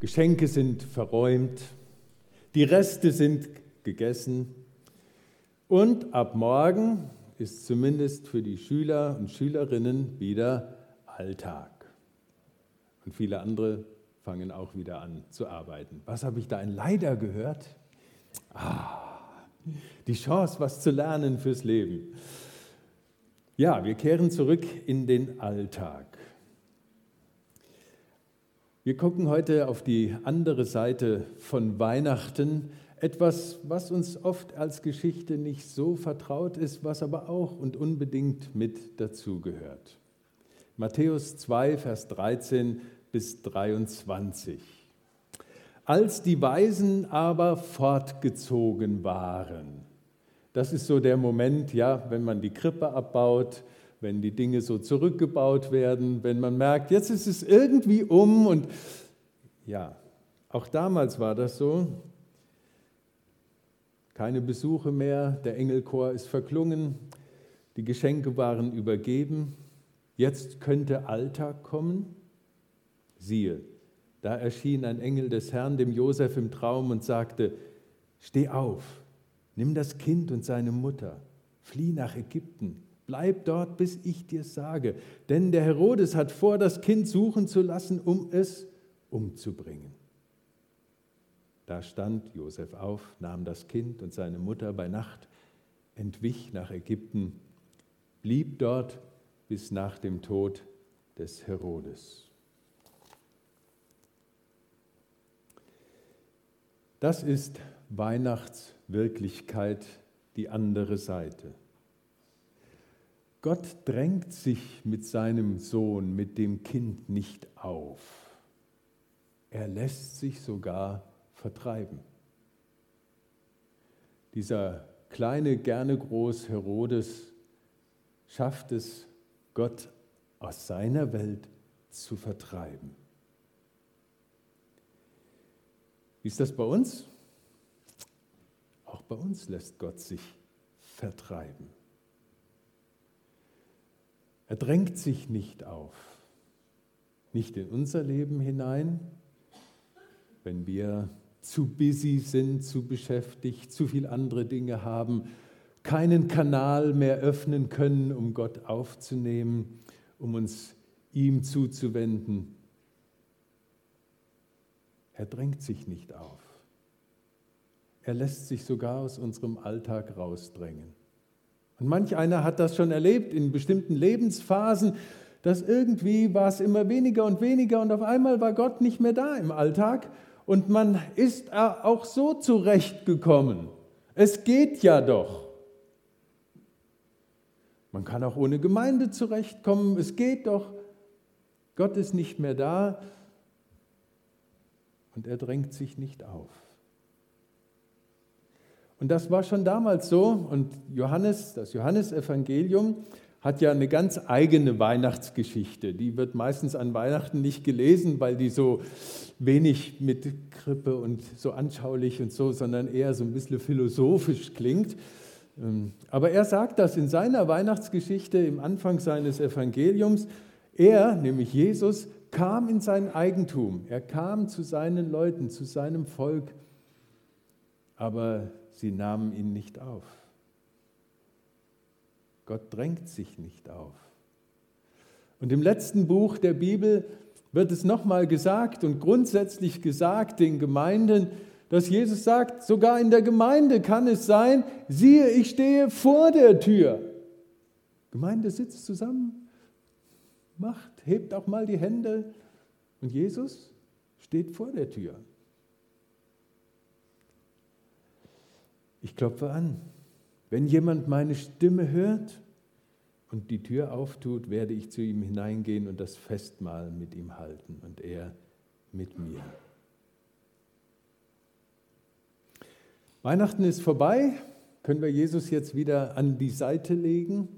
Geschenke sind verräumt, die Reste sind gegessen und ab morgen ist zumindest für die Schüler und Schülerinnen wieder Alltag. Und viele andere fangen auch wieder an zu arbeiten. Was habe ich da in Leider gehört? Ah, die Chance, was zu lernen fürs Leben. Ja, wir kehren zurück in den Alltag. Wir gucken heute auf die andere Seite von Weihnachten, etwas, was uns oft als Geschichte nicht so vertraut ist, was aber auch und unbedingt mit dazugehört. Matthäus 2, Vers 13 bis 23. Als die Weisen aber fortgezogen waren, das ist so der Moment, ja, wenn man die Krippe abbaut, wenn die Dinge so zurückgebaut werden, wenn man merkt, jetzt ist es irgendwie um und ja, auch damals war das so. Keine Besuche mehr, der Engelchor ist verklungen, die Geschenke waren übergeben. Jetzt könnte Alltag kommen. Siehe, da erschien ein Engel des Herrn dem Josef im Traum und sagte: Steh auf, Nimm das Kind und seine Mutter, flieh nach Ägypten, bleib dort, bis ich dir sage. Denn der Herodes hat vor, das Kind suchen zu lassen, um es umzubringen. Da stand Josef auf, nahm das Kind und seine Mutter bei Nacht, entwich nach Ägypten, blieb dort bis nach dem Tod des Herodes. Das ist Weihnachtswirklichkeit die andere Seite. Gott drängt sich mit seinem Sohn, mit dem Kind nicht auf. Er lässt sich sogar vertreiben. Dieser kleine, gerne groß Herodes schafft es, Gott aus seiner Welt zu vertreiben. Wie ist das bei uns? Auch bei uns lässt Gott sich vertreiben. Er drängt sich nicht auf, nicht in unser Leben hinein, wenn wir zu busy sind, zu beschäftigt, zu viele andere Dinge haben, keinen Kanal mehr öffnen können, um Gott aufzunehmen, um uns ihm zuzuwenden. Er drängt sich nicht auf. Er lässt sich sogar aus unserem Alltag rausdrängen. Und manch einer hat das schon erlebt in bestimmten Lebensphasen, dass irgendwie war es immer weniger und weniger und auf einmal war Gott nicht mehr da im Alltag und man ist auch so zurechtgekommen. Es geht ja doch. Man kann auch ohne Gemeinde zurechtkommen, es geht doch. Gott ist nicht mehr da und er drängt sich nicht auf. Und das war schon damals so. Und Johannes, das Johannesevangelium hat ja eine ganz eigene Weihnachtsgeschichte. Die wird meistens an Weihnachten nicht gelesen, weil die so wenig mit Krippe und so anschaulich und so, sondern eher so ein bisschen philosophisch klingt. Ähm, aber er sagt das in seiner Weihnachtsgeschichte im Anfang seines Evangeliums. Er, nämlich Jesus, kam in sein Eigentum. Er kam zu seinen Leuten, zu seinem Volk. Aber sie nahmen ihn nicht auf. Gott drängt sich nicht auf. Und im letzten Buch der Bibel wird es nochmal gesagt und grundsätzlich gesagt den Gemeinden, dass Jesus sagt, sogar in der Gemeinde kann es sein, siehe, ich stehe vor der Tür. Gemeinde sitzt zusammen, macht, hebt auch mal die Hände und Jesus steht vor der Tür. Ich klopfe an. Wenn jemand meine Stimme hört und die Tür auftut, werde ich zu ihm hineingehen und das Festmahl mit ihm halten und er mit mir. Weihnachten ist vorbei. Können wir Jesus jetzt wieder an die Seite legen?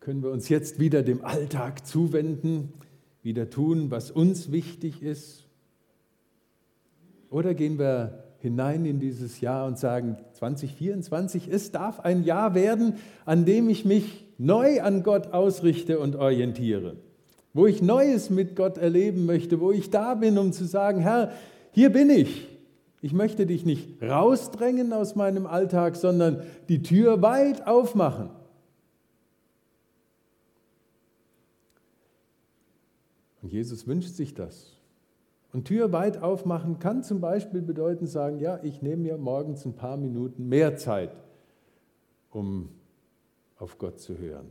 Können wir uns jetzt wieder dem Alltag zuwenden, wieder tun, was uns wichtig ist? Oder gehen wir hinein in dieses Jahr und sagen, 2024, es darf ein Jahr werden, an dem ich mich neu an Gott ausrichte und orientiere, wo ich Neues mit Gott erleben möchte, wo ich da bin, um zu sagen, Herr, hier bin ich. Ich möchte dich nicht rausdrängen aus meinem Alltag, sondern die Tür weit aufmachen. Und Jesus wünscht sich das. Und Tür weit aufmachen kann zum Beispiel bedeuten, sagen, ja, ich nehme mir morgens ein paar Minuten mehr Zeit, um auf Gott zu hören.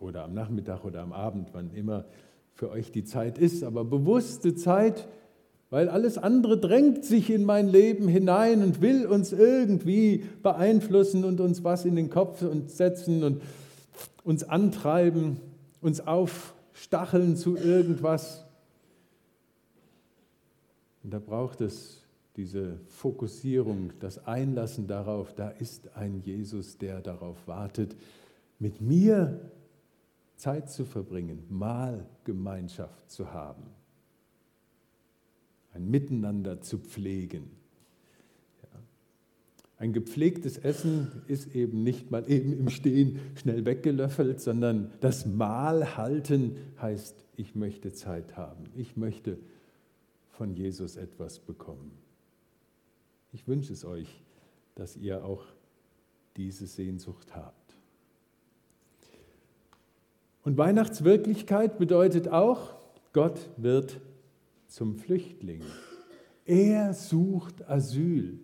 Oder am Nachmittag oder am Abend, wann immer für euch die Zeit ist, aber bewusste Zeit, weil alles andere drängt sich in mein Leben hinein und will uns irgendwie beeinflussen und uns was in den Kopf setzen und uns antreiben, uns aufstacheln zu irgendwas. Und da braucht es diese Fokussierung, das Einlassen darauf, da ist ein Jesus, der darauf wartet, mit mir Zeit zu verbringen, mal Gemeinschaft zu haben ein Miteinander zu pflegen. Ein gepflegtes Essen ist eben nicht mal eben im Stehen schnell weggelöffelt, sondern das Mahl halten heißt, ich möchte Zeit haben. Ich möchte von Jesus etwas bekommen. Ich wünsche es euch, dass ihr auch diese Sehnsucht habt. Und Weihnachtswirklichkeit bedeutet auch, Gott wird zum Flüchtling. Er sucht Asyl.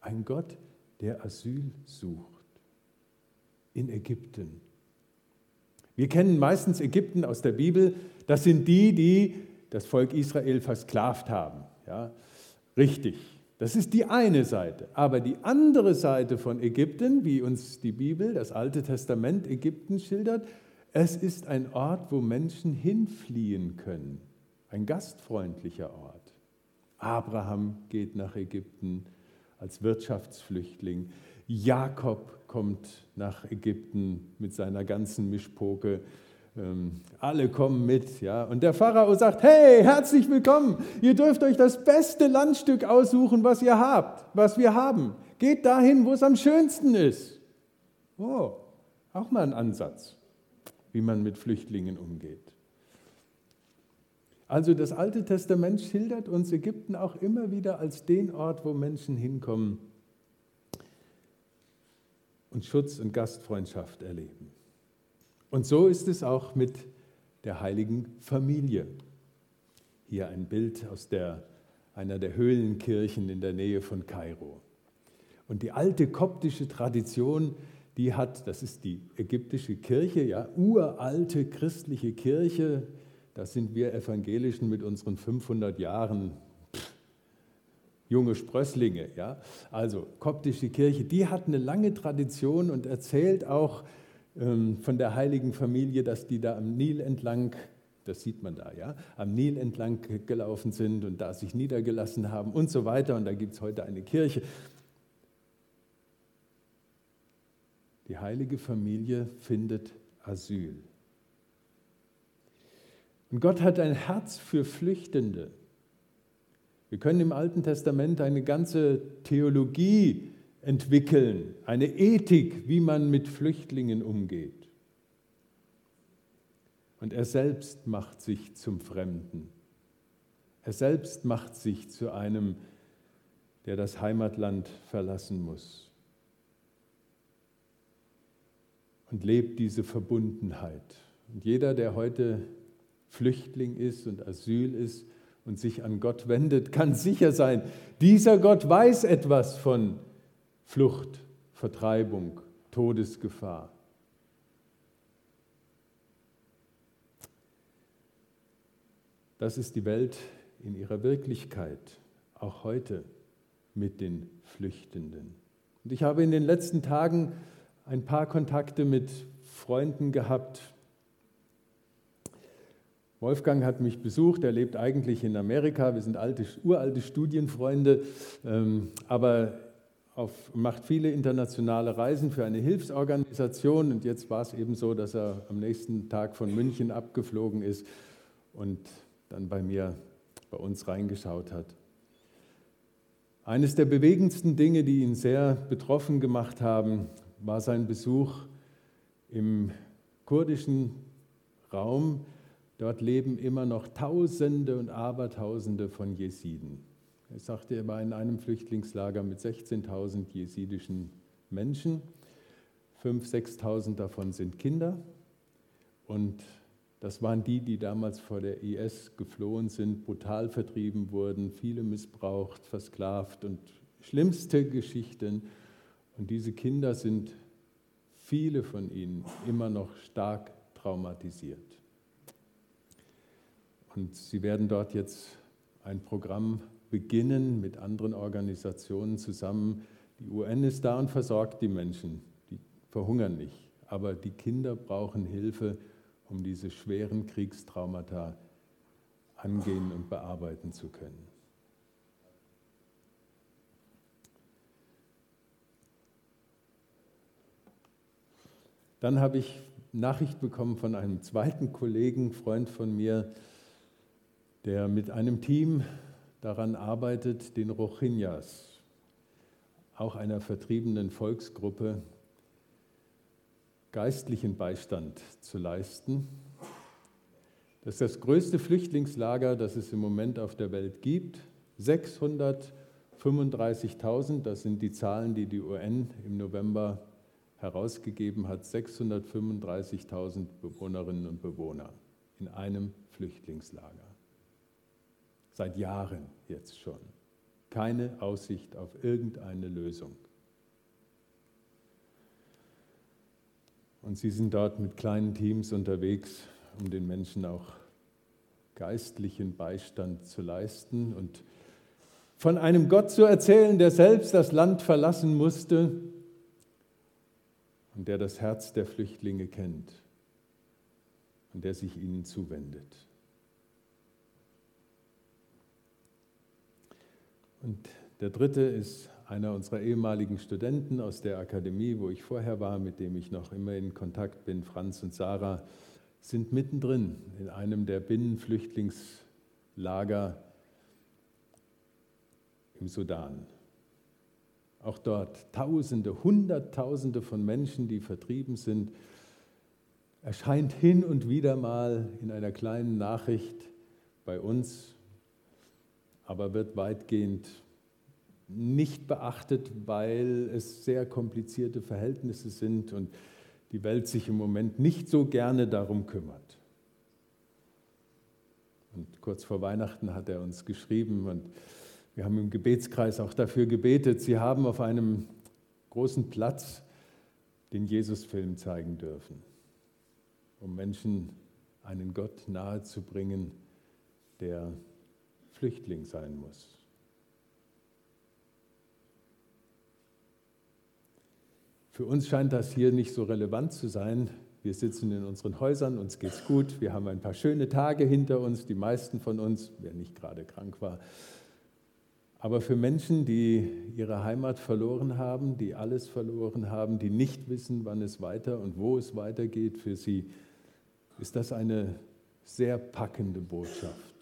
Ein Gott, der Asyl sucht. In Ägypten. Wir kennen meistens Ägypten aus der Bibel. Das sind die, die das Volk Israel versklavt haben. Ja, richtig. Das ist die eine Seite. Aber die andere Seite von Ägypten, wie uns die Bibel, das Alte Testament Ägypten schildert, es ist ein Ort, wo Menschen hinfliehen können ein gastfreundlicher Ort. Abraham geht nach Ägypten als Wirtschaftsflüchtling. Jakob kommt nach Ägypten mit seiner ganzen Mischpoke. Ähm, alle kommen mit, ja. Und der Pharao sagt: Hey, herzlich willkommen. Ihr dürft euch das beste Landstück aussuchen, was ihr habt, was wir haben. Geht dahin, wo es am schönsten ist. Oh, auch mal ein Ansatz, wie man mit Flüchtlingen umgeht. Also das Alte Testament schildert uns Ägypten auch immer wieder als den Ort, wo Menschen hinkommen und Schutz und Gastfreundschaft erleben. Und so ist es auch mit der heiligen Familie. Hier ein Bild aus der, einer der Höhlenkirchen in der Nähe von Kairo. Und die alte koptische Tradition, die hat, das ist die ägyptische Kirche, ja, uralte christliche Kirche, das sind wir Evangelischen mit unseren 500 Jahren junge Sprösslinge. Ja? Also koptische Kirche, die hat eine lange Tradition und erzählt auch von der heiligen Familie, dass die da am Nil entlang, das sieht man da, ja, am Nil entlang gelaufen sind und da sich niedergelassen haben und so weiter. Und da gibt es heute eine Kirche. Die heilige Familie findet Asyl. Und Gott hat ein Herz für Flüchtende. Wir können im Alten Testament eine ganze Theologie entwickeln, eine Ethik, wie man mit Flüchtlingen umgeht. Und er selbst macht sich zum Fremden. Er selbst macht sich zu einem, der das Heimatland verlassen muss. Und lebt diese Verbundenheit. Und jeder, der heute Flüchtling ist und Asyl ist und sich an Gott wendet, kann sicher sein, dieser Gott weiß etwas von Flucht, Vertreibung, Todesgefahr. Das ist die Welt in ihrer Wirklichkeit, auch heute mit den Flüchtenden. Und ich habe in den letzten Tagen ein paar Kontakte mit Freunden gehabt, Wolfgang hat mich besucht, er lebt eigentlich in Amerika, wir sind alte, uralte Studienfreunde, ähm, aber auf, macht viele internationale Reisen für eine Hilfsorganisation und jetzt war es eben so, dass er am nächsten Tag von München abgeflogen ist und dann bei mir, bei uns reingeschaut hat. Eines der bewegendsten Dinge, die ihn sehr betroffen gemacht haben, war sein Besuch im kurdischen Raum Dort leben immer noch Tausende und Abertausende von Jesiden. Er sagte, er war in einem Flüchtlingslager mit 16.000 jesidischen Menschen. 5.000, 6.000 davon sind Kinder. Und das waren die, die damals vor der IS geflohen sind, brutal vertrieben wurden, viele missbraucht, versklavt und schlimmste Geschichten. Und diese Kinder sind, viele von ihnen, immer noch stark traumatisiert. Und sie werden dort jetzt ein Programm beginnen mit anderen Organisationen zusammen. Die UN ist da und versorgt die Menschen, die verhungern nicht. Aber die Kinder brauchen Hilfe um diese schweren Kriegstraumata angehen und bearbeiten zu können. Dann habe ich Nachricht bekommen von einem zweiten Kollegen, Freund von mir, der mit einem Team daran arbeitet, den Rohingyas, auch einer vertriebenen Volksgruppe, geistlichen Beistand zu leisten. Das ist das größte Flüchtlingslager, das es im Moment auf der Welt gibt. 635.000, das sind die Zahlen, die die UN im November herausgegeben hat. 635.000 Bewohnerinnen und Bewohner in einem Flüchtlingslager. Seit Jahren jetzt schon. Keine Aussicht auf irgendeine Lösung. Und sie sind dort mit kleinen Teams unterwegs, um den Menschen auch geistlichen Beistand zu leisten und von einem Gott zu erzählen, der selbst das Land verlassen musste und der das Herz der Flüchtlinge kennt und der sich ihnen zuwendet. Und der dritte ist einer unserer ehemaligen Studenten aus der Akademie, wo ich vorher war, mit dem ich noch immer in Kontakt bin, Franz und Sarah, sind mittendrin in einem der Binnenflüchtlingslager im Sudan. Auch dort Tausende, Hunderttausende von Menschen, die vertrieben sind, erscheint hin und wieder mal in einer kleinen Nachricht bei uns, aber wird weitgehend nicht beachtet, weil es sehr komplizierte Verhältnisse sind und die Welt sich im Moment nicht so gerne darum kümmert. Und kurz vor Weihnachten hat er uns geschrieben und wir haben im Gebetskreis auch dafür gebetet. Sie haben auf einem großen Platz den Jesusfilm zeigen dürfen, um Menschen einen Gott nahezubringen, der Flüchtling sein muss. Für uns scheint das hier nicht so relevant zu sein. Wir sitzen in unseren Häusern, uns geht's gut, wir haben ein paar schöne Tage hinter uns, die meisten von uns, wer nicht gerade krank war. Aber für Menschen, die ihre Heimat verloren haben, die alles verloren haben, die nicht wissen, wann es weiter und wo es weitergeht, für sie ist das eine sehr packende Botschaft.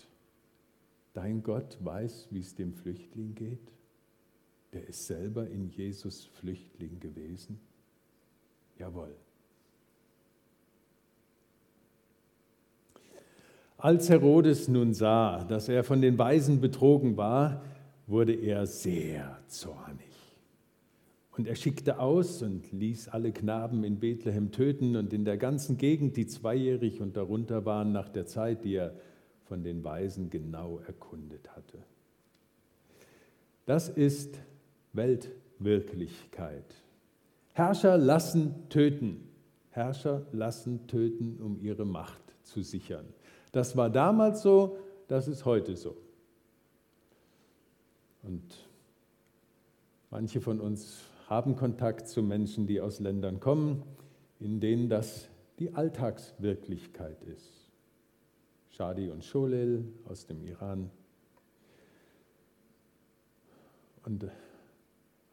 Dein Gott weiß, wie es dem Flüchtling geht der ist selber in Jesus Flüchtling gewesen? Jawohl. Als Herodes nun sah, dass er von den Weisen betrogen war, wurde er sehr zornig. Und er schickte aus und ließ alle Knaben in Bethlehem töten und in der ganzen Gegend, die zweijährig und darunter waren, nach der Zeit, die er von den Weisen genau erkundet hatte. Das ist Weltwirklichkeit. Herrscher lassen töten. Herrscher lassen töten, um ihre Macht zu sichern. Das war damals so, das ist heute so. Und manche von uns haben Kontakt zu Menschen, die aus Ländern kommen, in denen das die Alltagswirklichkeit ist. Shadi und Sholel aus dem Iran. Und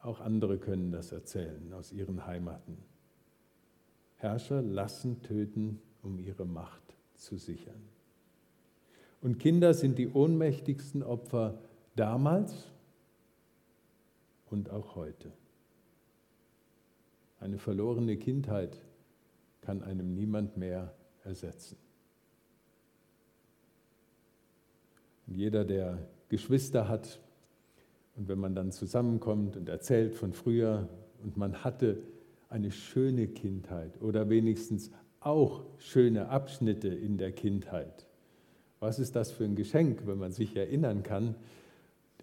auch andere können das erzählen aus ihren Heimaten. Herrscher lassen töten, um ihre Macht zu sichern. Und Kinder sind die ohnmächtigsten Opfer damals und auch heute. Eine verlorene Kindheit kann einem niemand mehr ersetzen. Und jeder, der Geschwister hat, und wenn man dann zusammenkommt und erzählt von früher und man hatte eine schöne Kindheit oder wenigstens auch schöne Abschnitte in der Kindheit. Was ist das für ein Geschenk, wenn man sich erinnern kann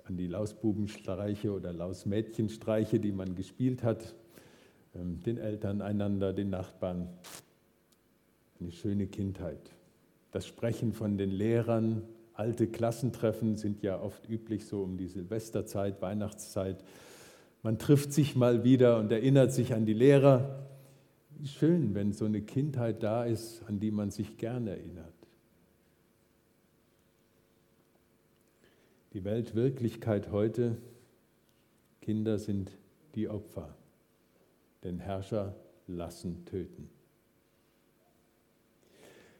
an die Lausbubenstreiche oder Lausmädchenstreiche, die man gespielt hat, ähm, den Eltern einander, den Nachbarn. Eine schöne Kindheit. Das Sprechen von den Lehrern, alte Klassentreffen sind ja oft üblich so um die Silvesterzeit, Weihnachtszeit. Man trifft sich mal wieder und erinnert sich an die Lehrer. Schön, wenn so eine Kindheit da ist, an die man sich gern erinnert. Die Weltwirklichkeit heute, Kinder sind die Opfer, denn Herrscher lassen töten.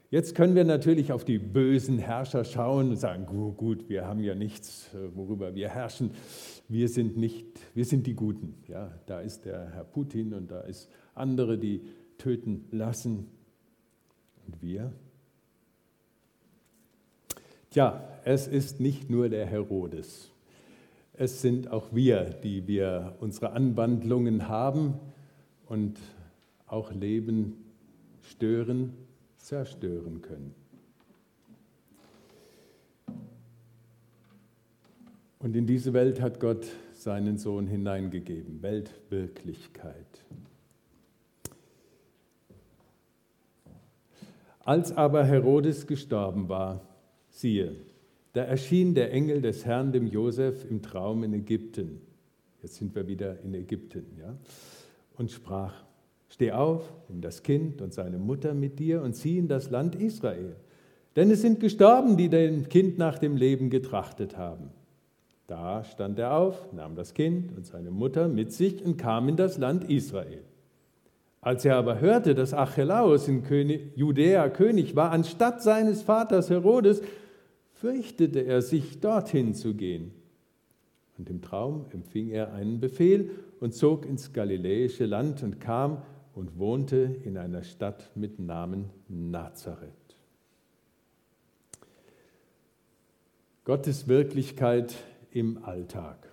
Jetzt können wir natürlich auf die bösen Herrscher schauen und sagen, gut, gut, wir haben ja nichts, äh, worüber wir herrschen. Wir sind nicht, wir sind die Guten. Ja, da ist der Herr Putin und da ist andere, die töten lassen. Und wir? Tja, es ist nicht nur der Herodes. Es sind auch wir, die wir unsere Anwandlungen haben und auch Leben stören zerstören können. Und in diese Welt hat Gott seinen Sohn hineingegeben, Weltwirklichkeit. Als aber Herodes gestorben war, siehe, da erschien der Engel des Herrn dem Josef im Traum in Ägypten. Jetzt sind wir wieder in Ägypten, ja, und sprach: Steh auf, nimm das Kind und seine Mutter mit dir und zieh in das Land Israel. Denn es sind gestorben, die dem Kind nach dem Leben getrachtet haben. Da stand er auf, nahm das Kind und seine Mutter mit sich und kam in das Land Israel. Als er aber hörte, dass Archelaus in König, Judäa König war, anstatt seines Vaters Herodes, fürchtete er sich, dorthin zu gehen. Und im Traum empfing er einen Befehl und zog ins galiläische Land und kam und wohnte in einer Stadt mit Namen Nazareth. Gottes Wirklichkeit im Alltag.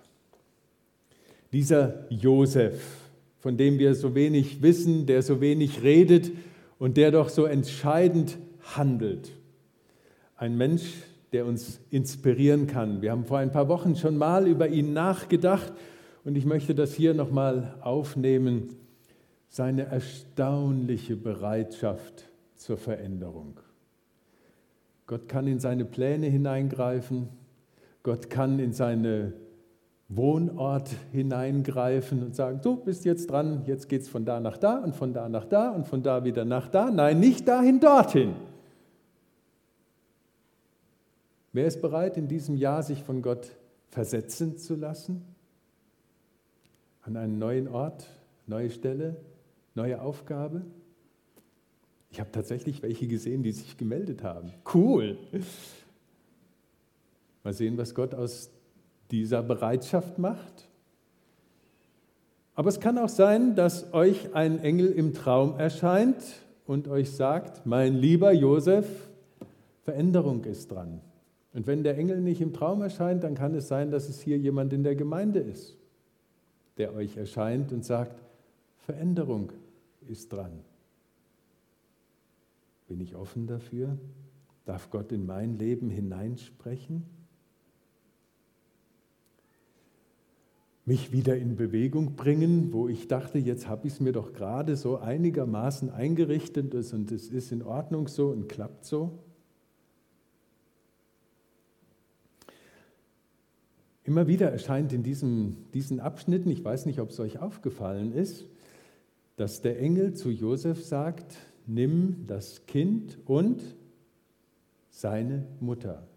Dieser Josef, von dem wir so wenig wissen, der so wenig redet und der doch so entscheidend handelt. Ein Mensch, der uns inspirieren kann. Wir haben vor ein paar Wochen schon mal über ihn nachgedacht und ich möchte das hier nochmal aufnehmen seine erstaunliche Bereitschaft zur Veränderung. Gott kann in seine Pläne hineingreifen, Gott kann in seine Wohnort hineingreifen und sagen, du bist jetzt dran, jetzt geht es von da nach da und von da nach da und von da wieder nach da. Nein, nicht dahin, dorthin. Wer ist bereit, in diesem Jahr sich von Gott versetzen zu lassen? An einen neuen Ort, neue Stelle, neue Aufgabe? Ich habe tatsächlich welche gesehen, die sich gemeldet haben. Cool. Mal sehen, was Gott aus dieser Bereitschaft macht. Aber es kann auch sein, dass euch ein Engel im Traum erscheint und euch sagt, mein lieber Josef, Veränderung ist dran. Und wenn der Engel nicht im Traum erscheint, dann kann es sein, dass es hier jemand in der Gemeinde ist, der euch erscheint und sagt, Veränderung ist dran. Bin ich offen dafür? Darf Gott in mein Leben hineinsprechen? Mich wieder in Bewegung bringen, wo ich dachte, jetzt habe ich es mir doch gerade so einigermaßen eingerichtet und es ist in Ordnung so und klappt so? Immer wieder erscheint in diesem, diesen Abschnitten, ich weiß nicht, ob es euch aufgefallen ist, dass der Engel zu Josef sagt, nimm das Kind und seine Mutter.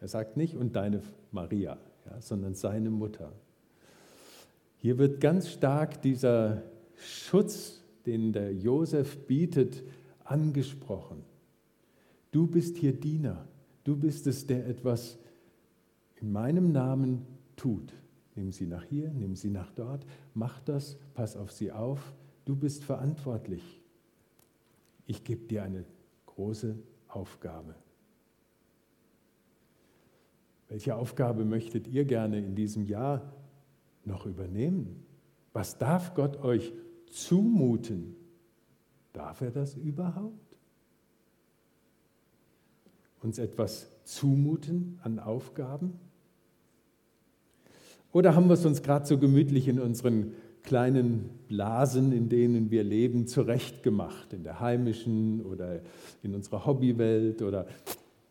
Er sagt nicht und deine Maria, ja, sondern seine Mutter. Hier wird ganz stark dieser Schutz, den der Josef bietet, angesprochen. Du bist hier Diener. Du bist es, der etwas in meinem Namen tut. Nimm sie nach hier, nimm sie nach dort, mach das, pass auf sie auf, Du bist verantwortlich. Ich gebe dir eine große Aufgabe. Welche Aufgabe möchtet ihr gerne in diesem Jahr noch übernehmen? Was darf Gott euch zumuten? Darf er das überhaupt? Uns etwas zumuten an Aufgaben? Oder haben wir es uns gerade so gemütlich in unseren kleinen Blasen, in denen wir leben, zurechtgemacht, in der heimischen oder in unserer Hobbywelt oder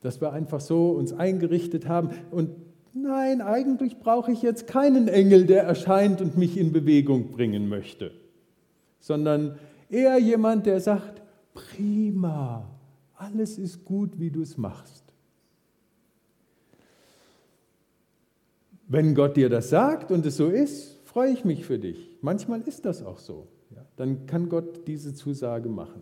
dass wir einfach so uns eingerichtet haben und nein, eigentlich brauche ich jetzt keinen Engel, der erscheint und mich in Bewegung bringen möchte, sondern eher jemand, der sagt, prima, alles ist gut, wie du es machst. Wenn Gott dir das sagt und es so ist, freue ich mich für dich. Manchmal ist das auch so. Ja, dann kann Gott diese Zusage machen.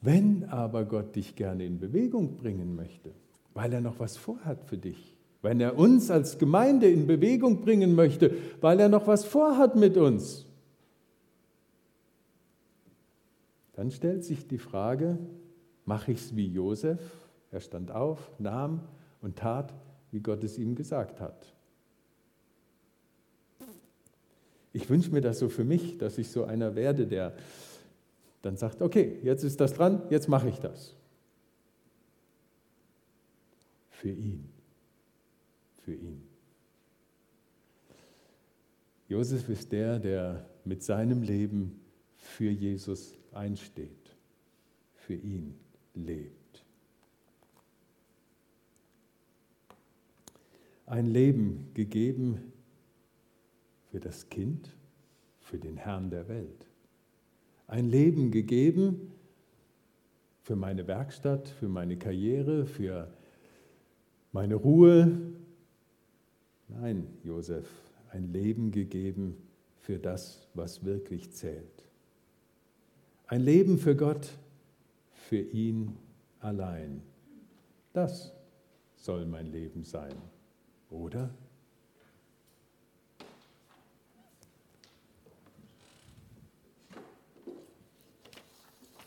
Wenn aber Gott dich gerne in Bewegung bringen möchte, weil er noch was vorhat für dich. Wenn er uns als Gemeinde in Bewegung bringen möchte, weil er noch was vorhat mit uns. Dann stellt sich die Frage, mache ich es wie Josef? Er stand auf, nahm und tat, wie Gott es ihm gesagt hat. Ich wünsche mir das so für mich, dass ich so einer werde, der dann sagt, okay, jetzt ist das dran, jetzt mache ich das für ihn. Für ihn. Josef ist der, der mit seinem Leben für Jesus einsteht, für ihn lebt. Ein Leben gegeben für das Kind, für den Herrn der Welt. Ein Leben gegeben für meine Werkstatt, für meine Karriere, für meine Ruhe. Nein, Josef, ein Leben gegeben für das, was wirklich zählt. Ein Leben für Gott, für ihn allein. Das soll mein Leben sein, oder?